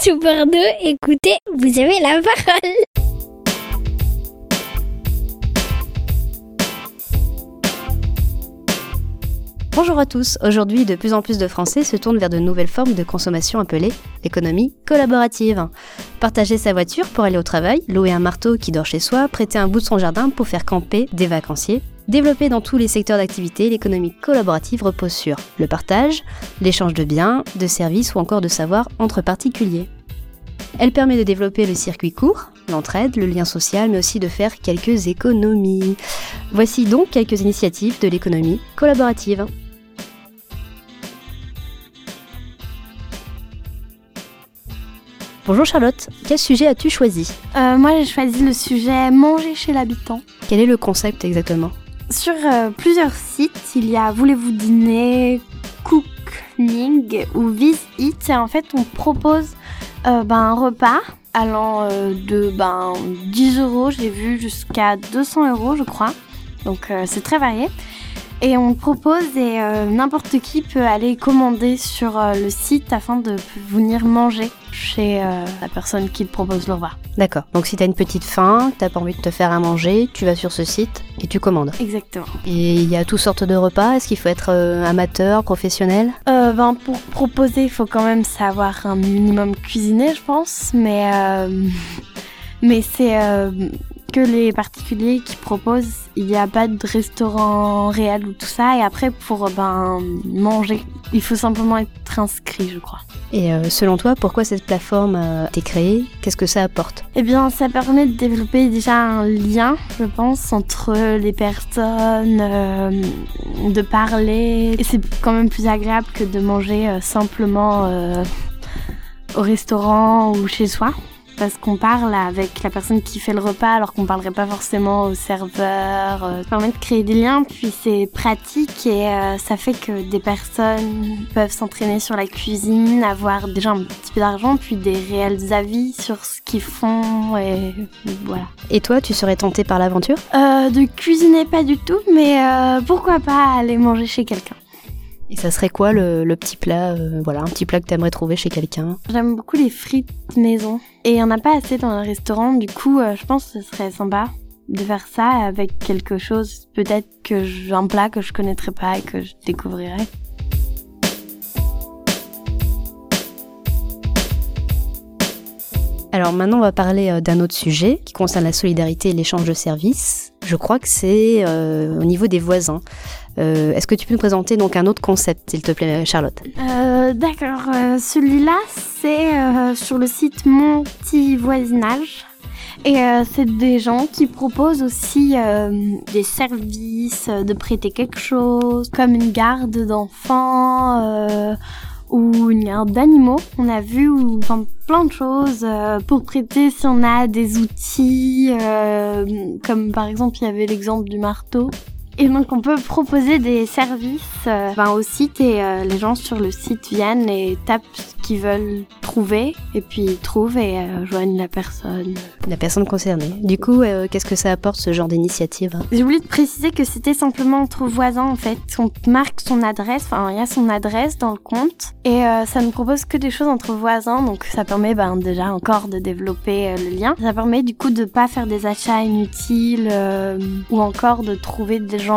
Sous Bordeaux, écoutez, vous avez la parole. Bonjour à tous. Aujourd'hui, de plus en plus de Français se tournent vers de nouvelles formes de consommation appelées l'économie collaborative. Partager sa voiture pour aller au travail, louer un marteau qui dort chez soi, prêter un bout de son jardin pour faire camper des vacanciers. Développée dans tous les secteurs d'activité, l'économie collaborative repose sur le partage, l'échange de biens, de services ou encore de savoir entre particuliers. Elle permet de développer le circuit court, l'entraide, le lien social, mais aussi de faire quelques économies. Voici donc quelques initiatives de l'économie collaborative. Bonjour Charlotte, quel sujet as-tu choisi? Euh, moi, j'ai choisi le sujet manger chez l'habitant. Quel est le concept exactement? Sur euh, plusieurs sites, il y a Voulez-vous dîner, Cooking ou Visit. Et en fait, on propose euh, ben, un repas allant euh, de ben, 10 euros, j'ai vu, jusqu'à 200 euros, je crois. Donc, c'est très varié. Et on propose et euh, n'importe qui peut aller commander sur euh, le site afin de venir manger chez euh, la personne qui te propose le repas. D'accord, donc si t'as une petite faim, t'as pas envie de te faire à manger, tu vas sur ce site et tu commandes. Exactement. Et il y a toutes sortes de repas, est-ce qu'il faut être amateur, professionnel? Euh, ben, pour proposer, il faut quand même savoir un minimum cuisiner, je pense. Mais, euh, mais c'est que les particuliers qui proposent. Il n'y a pas de restaurant réel ou tout ça. Et après, pour ben, manger, il faut simplement être inscrit, je crois. Et euh, selon toi, pourquoi cette plateforme a été créée? Qu'est-ce que ça apporte? Eh bien, ça permet de développer déjà un lien, je pense, entre les personnes, euh, de parler. Et c'est quand même plus agréable que de manger euh, simplement au restaurant ou chez soi. Parce qu'on parle avec la personne qui fait le repas alors qu'on parlerait pas forcément au serveur. Euh, Ça permet de créer des liens, puis c'est pratique et euh, ça fait que des personnes peuvent s'entraîner sur la cuisine, avoir déjà un petit peu d'argent, puis des réels avis sur ce qu'ils font et voilà. Et toi, tu serais tenté par l'aventure? Euh, de cuisiner pas du tout, mais euh, pourquoi pas aller manger chez quelqu'un. Et ça serait quoi le, le petit plat euh, Voilà, un petit plat que t'aimerais trouver chez quelqu'un? J'aime beaucoup les frites maison et il y en a pas assez dans un restaurant, du coup euh, je pense que ce serait sympa de faire ça avec quelque chose, peut-être que je- un plat que je connaîtrais pas et que je découvrirais. Alors maintenant, on va parler euh, d'un autre sujet qui concerne la solidarité et l'échange de services. Je crois que c'est euh, au niveau des voisins. Euh, Est-ce que tu peux nous présenter donc un autre concept, s'il te plaît, Charlotte? Euh, D'accord, celui-là c'est sur le site Mon Petit Voisinage. Et c'est des gens qui proposent aussi des services, de prêter quelque chose, comme une garde d'enfants ou une garde d'animaux. On a vu ou, plein de choses euh, pour prêter si on a des outils, euh, comme par exemple il y avait l'exemple du marteau. Et donc on peut proposer des services euh, ben, au site et euh, les gens sur le site viennent et tapent ce qu'ils veulent trouver et puis ils trouvent et euh, joignent la personne. La personne concernée. Du coup, euh, qu'est-ce que ça apporte ce genre d'initiative J'ai oublié de préciser que c'était simplement entre voisins en fait. On marque son adresse, enfin il y a son adresse dans le compte et ça ne propose que des choses entre voisins donc ça permet ben, déjà encore de développer le lien. Ça permet du coup de pas faire des achats inutiles ou encore de trouver des gens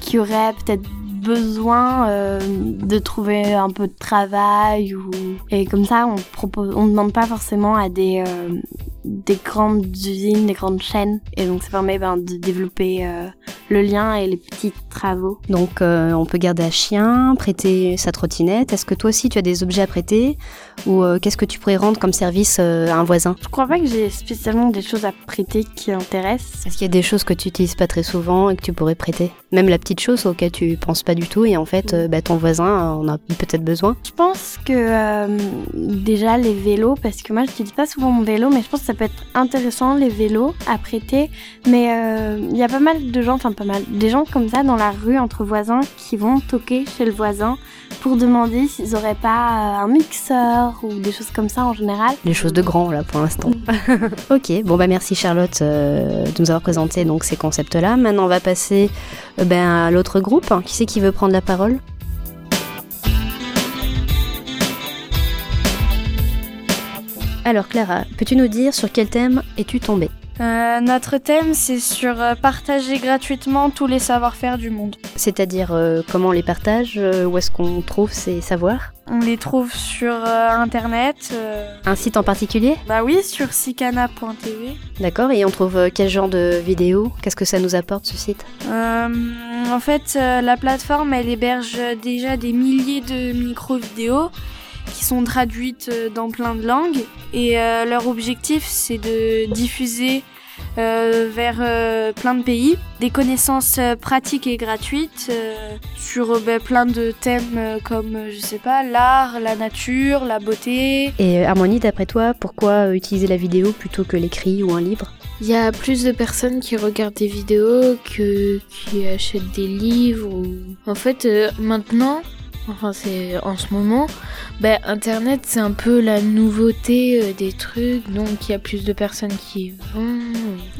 qui auraient peut-être besoin euh, de trouver un peu de travail ou et comme ça on propose on demande pas forcément à des euh, des grandes usines des grandes chaînes. Et donc ça permet ben, de développer euh, le lien et les petits travaux. Donc, euh, on peut garder un chien, prêter sa trottinette. Est-ce que toi aussi, tu as des objets à prêter? Ou euh, qu'est-ce que tu pourrais rendre comme service à un voisin? Je crois pas que j'ai spécialement des choses à prêter qui intéressent. Est-ce qu'il y a des choses que tu utilises pas très souvent et que tu pourrais prêter? Même la petite chose auquel tu penses pas du tout et en fait, bah, ton voisin en a peut-être besoin. Je pense que déjà les vélos, parce que moi je n'utilise pas souvent mon vélo, mais je pense que ça peut être intéressant les vélos à prêter. Mais euh, il y a pas mal de gens, enfin pas mal, des gens comme ça dans la rue entre voisins qui vont toquer chez le voisin pour demander s'ils auraient pas euh, un mixeur ou des choses comme ça en général. Les choses de grand là pour l'instant. ok, bon bah merci Charlotte euh, de nous avoir présenté donc ces concepts-là. Maintenant on va passer euh, ben, à l'autre groupe. Qui c'est qui veut prendre la parole? Alors Clara, peux-tu nous dire sur quel thème es-tu tombée Euh, notre thème, c'est sur euh, partager gratuitement tous les savoir-faire du monde. C'est-à-dire euh, comment on les partage, où est-ce qu'on trouve ces savoirs On les trouve sur Internet. Un site en particulier bah oui, sur sicana.tv. D'accord, et on trouve quel genre de vidéos Qu'est-ce que ça nous apporte ce site? En fait, la plateforme, elle héberge déjà des milliers de micro-vidéos qui sont traduites euh, dans plein de langues. Et euh, leur objectif, c'est de diffuser euh, vers euh, plein de pays des connaissances pratiques et gratuites euh, sur euh, bah, plein de thèmes comme, je sais pas, l'art, la nature, la beauté. Et Harmonie, d'après toi, pourquoi utiliser la vidéo plutôt que l'écrit ou un livre? Il y a plus de personnes qui regardent des vidéos que qui achètent des livres. Ou... En fait, maintenant, enfin c'est en ce moment, ben Internet c'est un peu la nouveauté euh, des trucs, donc il y a plus de personnes qui vont.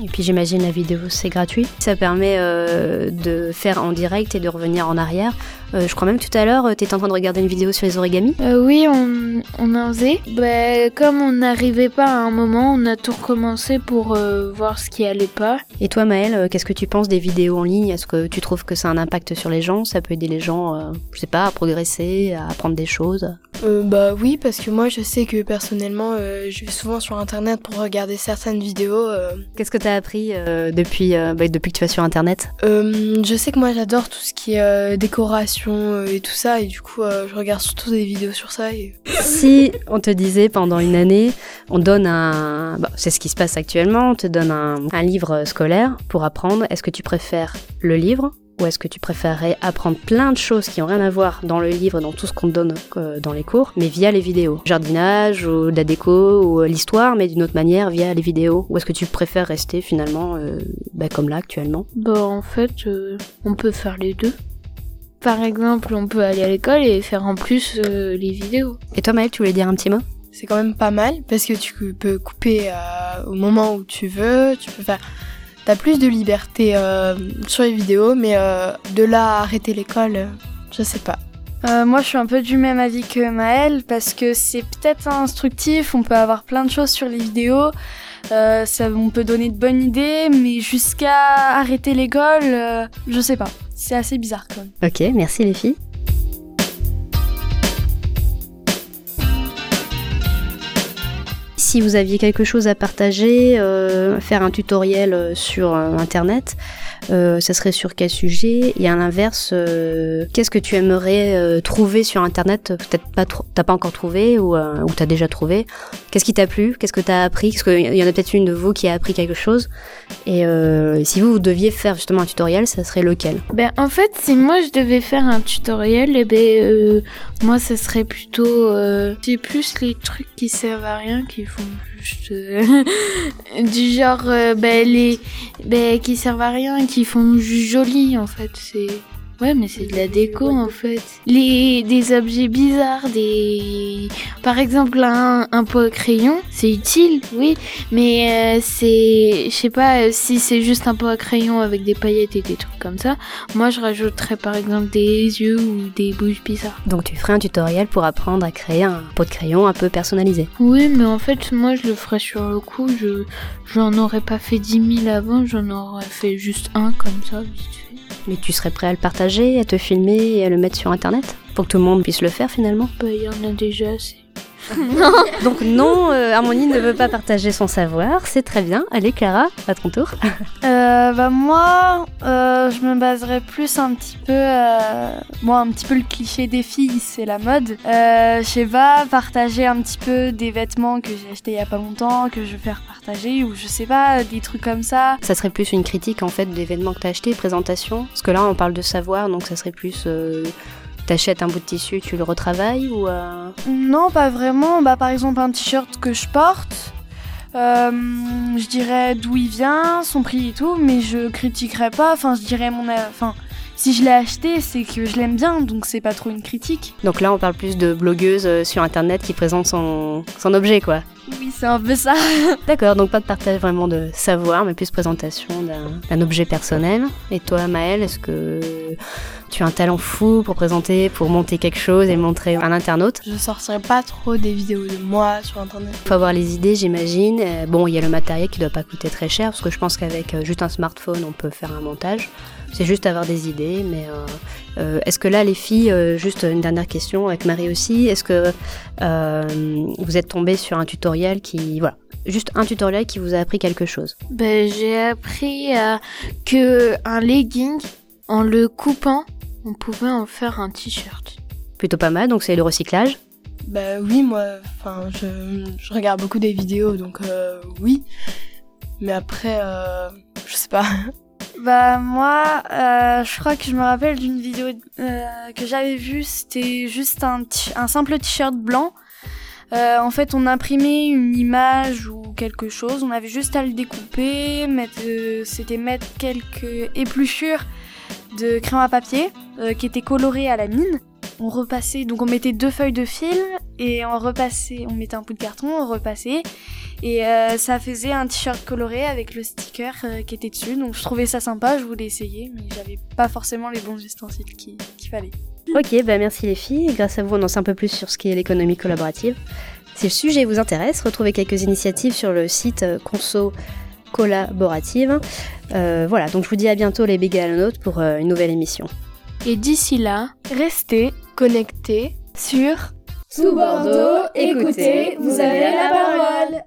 Et puis j'imagine la vidéo c'est gratuit. Ça permet euh, de faire en direct et de revenir en arrière. Euh, je crois même tout à l'heure, tu étais en train de regarder une vidéo sur les origamis. Euh, oui, on, on en faisait. Ben, comme on n'arrivait pas à un moment, on a tout recommencé pour euh, voir ce qui allait pas. Et toi Maëlle, euh, qu'est-ce que tu penses des vidéos en ligne? Est-ce que tu trouves que ça a un impact sur les gens? Ça peut aider les gens, euh, je sais pas, à progresser, à apprendre des choses? Euh, bah oui, parce que moi je sais que personnellement, euh, je vais souvent sur internet pour regarder certaines vidéos. euh. Qu'est-ce que tu as appris euh, depuis, euh, bah, depuis que tu vas sur Internet? Euh, je sais que moi j'adore tout ce qui est euh, décoration euh, et tout ça, et du coup euh, je regarde surtout des vidéos sur ça. Et... Si on te disait pendant une année, on donne un... bah, c'est ce qui se passe actuellement, on te donne un, un livre scolaire pour apprendre, est-ce que tu préfères le livre ou est-ce que tu préférerais apprendre plein de choses qui ont rien à voir dans le livre, dans tout ce qu'on te donne euh, dans les cours, mais via les vidéos? Jardinage, ou de la déco, ou euh, l'histoire, mais d'une autre manière via les vidéos? Ou est-ce que tu préfères rester finalement euh, bah, comme là actuellement? Bah en fait, euh, on peut faire les deux. Par exemple, on peut aller à l'école et faire en plus euh, les vidéos. Et toi Maëlle, tu voulais dire un petit mot? C'est quand même pas mal parce que tu peux couper euh, au moment où tu veux, tu peux faire. T'as plus de liberté euh, sur les vidéos, mais euh, de là à arrêter l'école, je sais pas. Euh, moi, je suis un peu du même avis que Maëlle parce que c'est peut-être instructif. On peut avoir plein de choses sur les vidéos. Euh, ça, on peut donner de bonnes idées, mais jusqu'à arrêter l'école, euh, je sais pas. C'est assez bizarre quand même. Ok, merci les filles. Si vous aviez quelque chose à partager, euh, faire un tutoriel euh, sur euh, Internet, euh, ça serait sur quel sujet? Et à l'inverse, euh, qu'est-ce que tu aimerais euh, trouver sur Internet Peut-être pas, t'as pas encore trouvé ou, euh, ou t'as déjà trouvé? Qu'est-ce qui t'a plu? Qu'est-ce que t'as appris? Parce qu'il y en a peut-être une de vous qui a appris quelque chose. Et euh, si vous, vous deviez faire justement un tutoriel, ça serait lequel? Ben en fait, si moi je devais faire un tutoriel, eh ben euh, moi ça serait plutôt euh, c'est plus les trucs qui servent à rien qui font euh, du genre euh, ben les ben qui servent à rien qui font joli en fait, c'est Ouais, mais c'est de la déco en fait. Les des objets bizarres, des par exemple un, un pot à crayon, c'est utile, oui, mais euh, c'est je sais pas euh, si c'est juste un pot à crayon avec des paillettes et des trucs comme ça. Moi, je rajouterais par exemple des yeux ou des bouches bizarres. Donc tu ferais un tutoriel pour apprendre à créer un pot de crayon un peu personnalisé. Oui, mais en fait, moi, je le ferais sur le coup. Je j'en aurais pas fait 10 000 avant, j'en aurais fait juste un comme ça, vite. Mais tu serais prêt à le partager, à te filmer et à le mettre sur internet Pour que tout le monde puisse le faire finalement? Bah, il y en a déjà assez. Donc non, euh, Harmonie ne veut pas partager son savoir, c'est très bien. Allez Clara, à ton tour. Euh, bah moi, euh, je me baserais plus un petit peu, euh, bon un petit peu le cliché des filles, c'est la mode. Je sais pas, partager un petit peu des vêtements que j'ai achetés il y a pas longtemps, que je vais faire partager, ou je sais pas, des trucs comme ça. Ça serait plus une critique en fait d'événements que t'as acheté, présentation. Parce que là on parle de savoir, donc ça serait plus... T'achètes un bout de tissu, tu le retravailles ou... euh, Non, pas vraiment. Bah par exemple un t-shirt que je porte. euh, je dirais d'où il vient, son prix et tout, mais je critiquerais pas. Enfin, je dirais mon, enfin, si je l'ai acheté, c'est que je l'aime bien, donc c'est pas trop une critique. Donc là on parle plus de blogueuse euh, sur internet qui présente son, son objet quoi. Oui, c'est un peu ça. D'accord, donc pas de partage vraiment de savoir, mais plus présentation d'un objet personnel. Et toi, Maëlle, est-ce que tu as un talent fou pour présenter, pour monter quelque chose et montrer à un internaute? Je sortirai pas trop des vidéos de moi sur internet. Faut avoir les idées, j'imagine. Euh, Bon, il y a le matériel qui doit pas coûter très cher parce que je pense qu'avec euh, juste un smartphone, on peut faire un montage. C'est juste avoir des idées, mais euh, euh, est-ce que là, les filles, euh, juste une dernière question avec Marie aussi, est-ce que euh, vous êtes tombé sur un tutoriel qui, voilà, juste un tutoriel qui vous a appris quelque chose Ben, j'ai appris euh, que un legging, en le coupant, on pouvait en faire un t-shirt. Plutôt pas mal, donc c'est le recyclage. Bah oui, moi, enfin, je, je regarde beaucoup des vidéos, donc euh, oui. Mais après, euh, je sais pas. Bah moi, euh, je crois que je me rappelle d'une vidéo euh, que j'avais vue, c'était juste un simple t-shirt blanc. Euh, en fait, on imprimait une image ou quelque chose, on avait juste à le découper, mettre, euh, c'était mettre quelques épluchures de crayon à papier euh, qui étaient colorées à la mine. On repassait, donc on mettait deux feuilles de film et on repassait, on mettait un bout de carton, on repassait et euh, ça faisait un t-shirt coloré avec le sticker euh, qui était dessus. Donc je trouvais ça sympa, je voulais essayer, mais j'avais pas forcément les bons ustensiles qui- qu'il fallait. Ok, bah merci les filles. Grâce à vous, on en sait un peu plus sur ce qu'est l'économie collaborative. Si le sujet vous intéresse, retrouvez quelques initiatives sur le site euh, Conso Collaborative. Euh, voilà, donc je vous dis à bientôt les big notes pour euh, une nouvelle émission. Et d'ici là, Restez Connecté. sur Sous Bordeaux, écoutez, vous avez la parole.